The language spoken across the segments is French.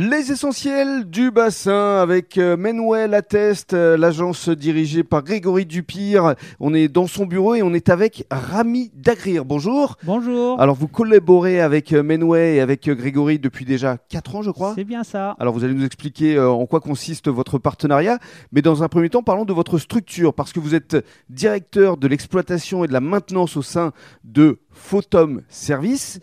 Les essentiels du bassin avec euh, Manuel Attest, euh, l'agence dirigée par Grégory Dupire. On est dans son bureau et on est avec Rami Dagrir. Bonjour. Bonjour. Alors vous collaborez avec euh, Menway et avec Grégory depuis déjà 4 ans je crois C'est bien ça. Alors vous allez nous expliquer en quoi consiste votre partenariat, mais dans un premier temps parlons de votre structure parce que vous êtes directeur de l'exploitation et de la maintenance au sein de Photom Service,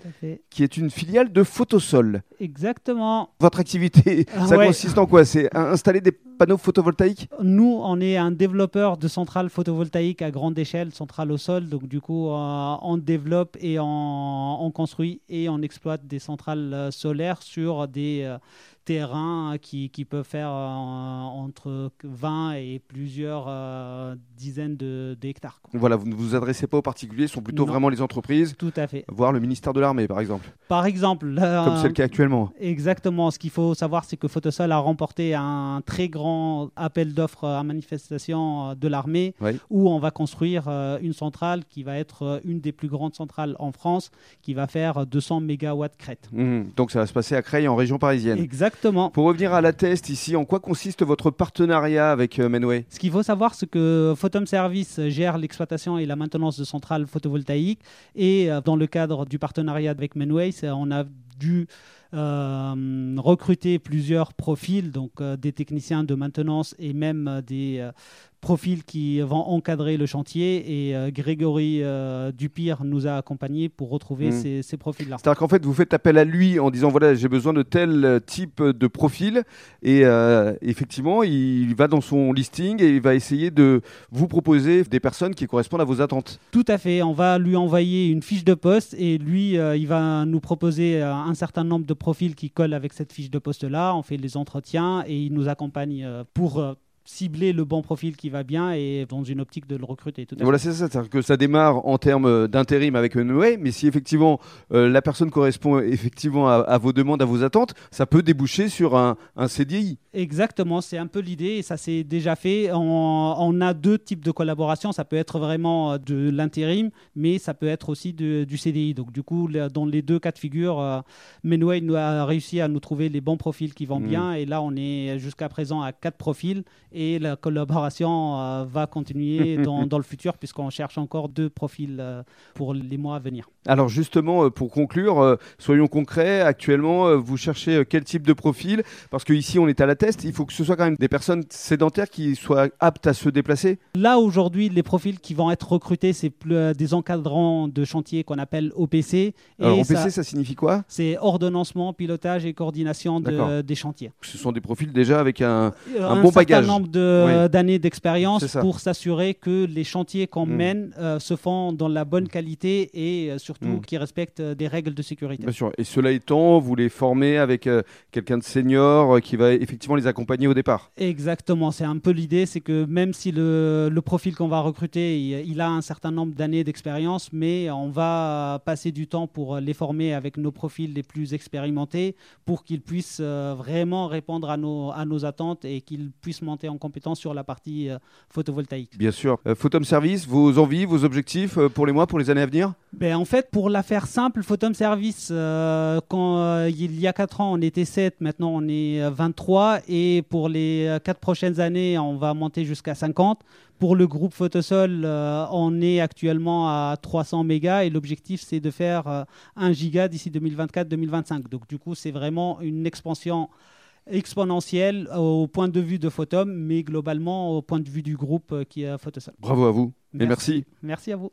qui est une filiale de Photosol. Exactement. Votre activité, ah ça consiste en quoi? C'est installer des panneaux photovoltaïques? Nous, on est un développeur de centrales photovoltaïques à grande échelle, centrales au sol. Donc du coup, euh, on développe et on, construit et on exploite des centrales euh, solaires sur des euh, terrains qui, qui peuvent faire entre 20 et plusieurs dizaines d'hectares. voilà, vous ne vous adressez pas aux particuliers, ce sont plutôt vraiment les entreprises. Tout à fait. Voire le ministère de l'Armée, par exemple. Par exemple. Comme c'est le cas actuellement. Exactement. Ce qu'il faut savoir, c'est que Photosol a remporté un très grand appel d'offres à manifestation euh, de l'armée où on va construire euh, une centrale qui va être euh, une des plus grandes centrales en France qui va faire 200 mégawatts crête. Mmh. Donc ça va se passer à Creil en région parisienne. Exactement. Pour revenir à la test ici, en quoi consiste votre partenariat avec Menway Ce qu'il faut savoir, c'est que Photom Service gère l'exploitation et la maintenance de centrales photovoltaïques. Et dans le cadre du partenariat avec Menway, on a dû euh, recruter plusieurs profils, donc euh, des techniciens de maintenance et même euh, des profils qui vont encadrer le chantier et Grégory Dupire nous a accompagnés pour retrouver hmm. ces, profils-là. C'est-à-dire qu'en fait, vous faites appel à lui en disant voilà, j'ai besoin de tel type de profil et effectivement, il va dans son listing et il va essayer de vous proposer des personnes qui correspondent à vos attentes. Tout à fait. On va lui envoyer une fiche de poste et lui, il va nous proposer un certain nombre de profil qui colle avec cette fiche de poste-là. On fait les entretiens et il nous accompagne euh, pour euh, cibler le bon profil qui va bien et dans une optique de le recruter. Tout voilà, c'est ça. C'est-à-dire que ça démarre en termes d'intérim avec Noé, mais si effectivement euh, la personne correspond effectivement à, vos demandes, à vos attentes, ça peut déboucher sur un, un CDI. Exactement, c'est un peu l'idée et ça s'est déjà fait. On, a deux types de collaboration. Ça peut être vraiment euh, de l'intérim, mais ça peut être aussi du CDI. Donc du coup, dans les deux cas de figure, euh, Menway a réussi à nous trouver les bons profils qui vont mmh. bien et là, on est jusqu'à présent à quatre profils et la collaboration euh, va continuer dans, dans, le futur puisqu'on cherche encore deux profils euh, pour les mois à venir. Alors justement, euh, pour conclure, soyons concrets. Actuellement, vous cherchez quel type de profil? Parce qu'ici, on est à la test. Il faut que ce soit quand même des personnes sédentaires qui soient aptes à se déplacer. Là, aujourd'hui, les profils qui vont être recrutés, c'est des encadrants de chantier qu'on appelle OPC. Alors, OPC, ça, signifie quoi? C'est ordonnancement, pilotage et coordination des chantiers. Ce sont des profils déjà avec un, un, bon bagage d'années d'expérience pour s'assurer que les chantiers qu'on mm. mène euh, se font dans la bonne qualité et euh, surtout mm. qui respectent euh, des règles de sécurité. Bien sûr. Et cela étant, vous les formez avec quelqu'un de senior qui va effectivement les accompagner au départ. Exactement. C'est un peu l'idée, c'est que même si le, le profil qu'on va recruter, il, a un certain nombre d'années d'expérience, mais on va passer du temps pour les former avec nos profils les plus expérimentés pour qu'ils puissent vraiment répondre à nos, à nos attentes et qu'ils puissent monter en compétences sur la partie euh, photovoltaïque. Bien sûr. Euh, Photom Service, vos envies, vos objectifs euh, pour les mois, pour les années à venir? Ben, En fait, pour la faire simple, Photom Service, quand il y a 4 ans, on était 7, maintenant on est 23. Et pour les 4 prochaines années, on va monter jusqu'à 50. Pour le groupe Photosol, on est actuellement à 300 mégas et l'objectif c'est de faire 1 giga d'ici 2024-2025. Donc du coup, c'est vraiment une expansion exponentielle au point de vue de Photom, mais globalement au point de vue du groupe qui est Photosol. Bravo à vous et merci. Merci à vous.